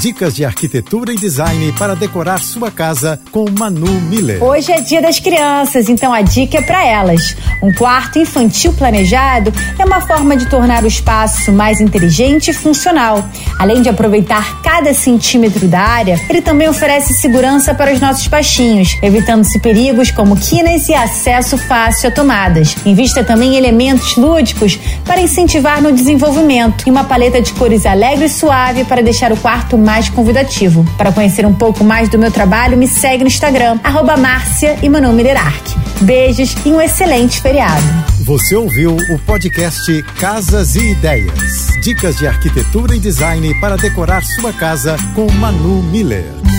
Dicas de arquitetura e design para decorar sua casa com Manu Miller. Hoje é dia das crianças, então a dica é para elas. Um quarto infantil planejado é uma forma de tornar o espaço mais inteligente e funcional. Além de aproveitar cada centímetro da área, ele também oferece segurança para os nossos baixinhos, evitando-se perigos como quinas e acesso fácil a tomadas. Invista também em elementos lúdicos para incentivar no desenvolvimento e uma paleta de cores alegre e suave para deixar o quarto mais convidativo. Para conhecer um pouco mais do meu trabalho, me segue no Instagram, arroba Márcia e Beijos e um excelente feriado. Você ouviu o podcast Casas e Ideias. Dicas de arquitetura e design para decorar sua casa com Manu Miller.